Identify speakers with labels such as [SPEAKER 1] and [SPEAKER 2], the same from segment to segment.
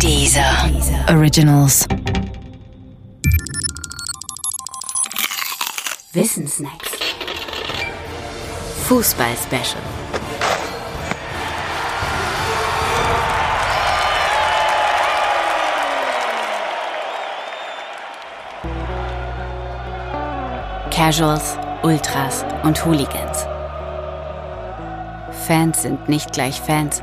[SPEAKER 1] Dieser Originals.
[SPEAKER 2] Wissensnacks. Fußball-Special. Casuals, Ultras und Hooligans. Fans sind nicht gleich Fans.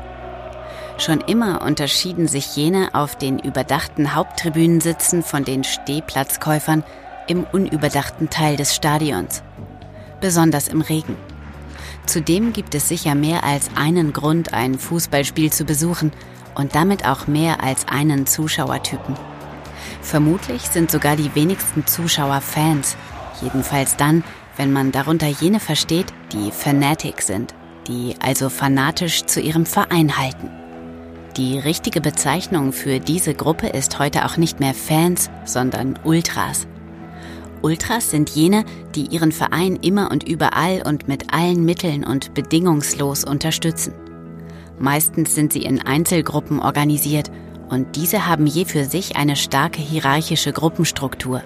[SPEAKER 2] Schon immer unterschieden sich jene auf den überdachten Haupttribünen sitzen von den Stehplatzkäufern im unüberdachten Teil des Stadions. Besonders im Regen. Zudem gibt es sicher mehr als einen Grund, ein Fußballspiel zu besuchen und damit auch mehr als einen Zuschauertypen. Vermutlich sind sogar die wenigsten Zuschauer Fans, jedenfalls dann, wenn man darunter jene versteht, die Fanatic sind, die also fanatisch zu ihrem Verein halten. Die richtige Bezeichnung für diese Gruppe ist heute auch nicht mehr Fans, sondern Ultras. Ultras sind jene, die ihren Verein immer und überall und mit allen Mitteln und bedingungslos unterstützen. Meistens sind sie in Einzelgruppen organisiert und diese haben je für sich eine starke hierarchische Gruppenstruktur.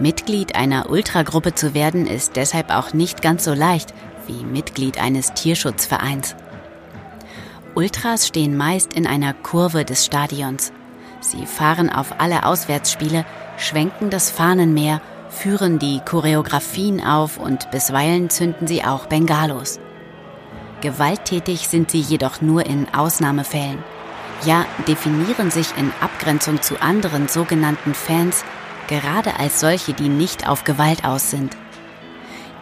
[SPEAKER 2] Mitglied einer Ultragruppe zu werden ist deshalb auch nicht ganz so leicht wie Mitglied eines Tierschutzvereins. Ultras stehen meist in einer Kurve des Stadions. Sie fahren auf alle Auswärtsspiele, schwenken das Fahnenmeer, führen die Choreografien auf und bisweilen zünden sie auch Bengalos. Gewalttätig sind sie jedoch nur in Ausnahmefällen. Ja, definieren sich in Abgrenzung zu anderen sogenannten Fans gerade als solche, die nicht auf Gewalt aus sind.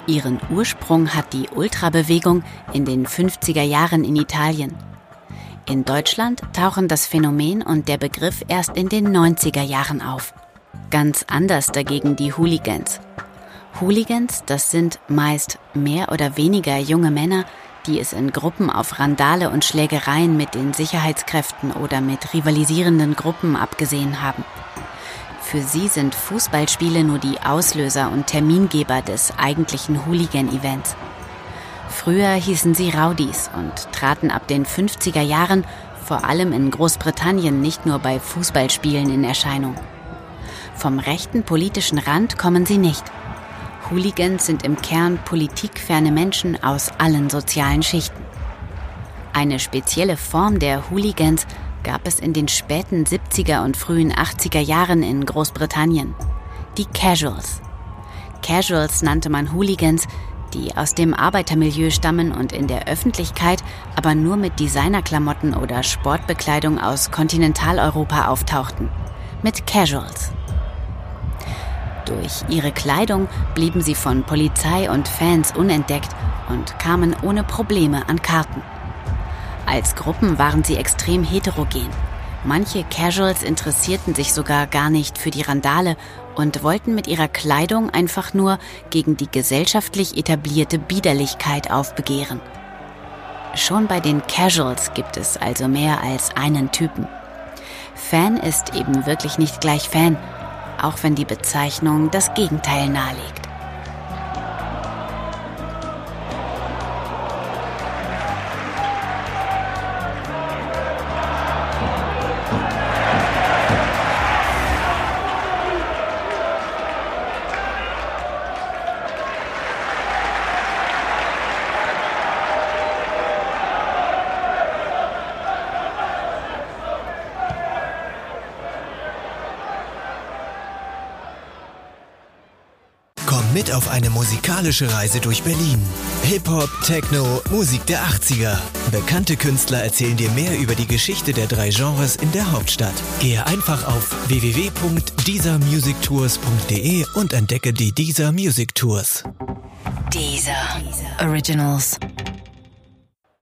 [SPEAKER 2] Ihren Ursprung hat die Ultrabewegung in den 50er Jahren in Italien. In Deutschland tauchen das Phänomen und der Begriff erst in den 90er Jahren auf. Ganz anders dagegen die Hooligans. Hooligans, das sind meist mehr oder weniger junge Männer, die es in Gruppen auf Randale und Schlägereien mit den Sicherheitskräften oder mit rivalisierenden Gruppen abgesehen haben. Für sie sind Fußballspiele nur die Auslöser und Termingeber des eigentlichen Hooligan-Events. Früher hießen sie Rowdies und traten ab den 50er Jahren vor allem in Großbritannien nicht nur bei Fußballspielen in Erscheinung. Vom rechten politischen Rand kommen sie nicht. Hooligans sind im Kern politikferne Menschen aus allen sozialen Schichten. Eine spezielle Form der Hooligans gab es in den späten 70er und frühen 80er Jahren in Großbritannien. Die Casuals. Casuals nannte man Hooligans, die aus dem Arbeitermilieu stammen und in der Öffentlichkeit aber nur mit Designerklamotten oder Sportbekleidung aus Kontinentaleuropa auftauchten. Mit Casuals. Durch ihre Kleidung blieben sie von Polizei und Fans unentdeckt und kamen ohne Probleme an Karten. Als Gruppen waren sie extrem heterogen. Manche Casuals interessierten sich sogar gar nicht für die Randale und wollten mit ihrer Kleidung einfach nur gegen die gesellschaftlich etablierte Biederlichkeit aufbegehren. Schon bei den Casuals gibt es also mehr als einen Typen. Fan ist eben wirklich nicht gleich Fan, auch wenn die Bezeichnung das Gegenteil nahelegt.
[SPEAKER 3] Mit auf eine musikalische Reise durch Berlin. Hip-Hop, Techno, Musik der 80er. Bekannte Künstler erzählen dir mehr über die Geschichte der drei Genres in der Hauptstadt. Gehe einfach auf www.diesermusictours.de und entdecke die Dieser Music Tours.
[SPEAKER 1] Dieser Originals.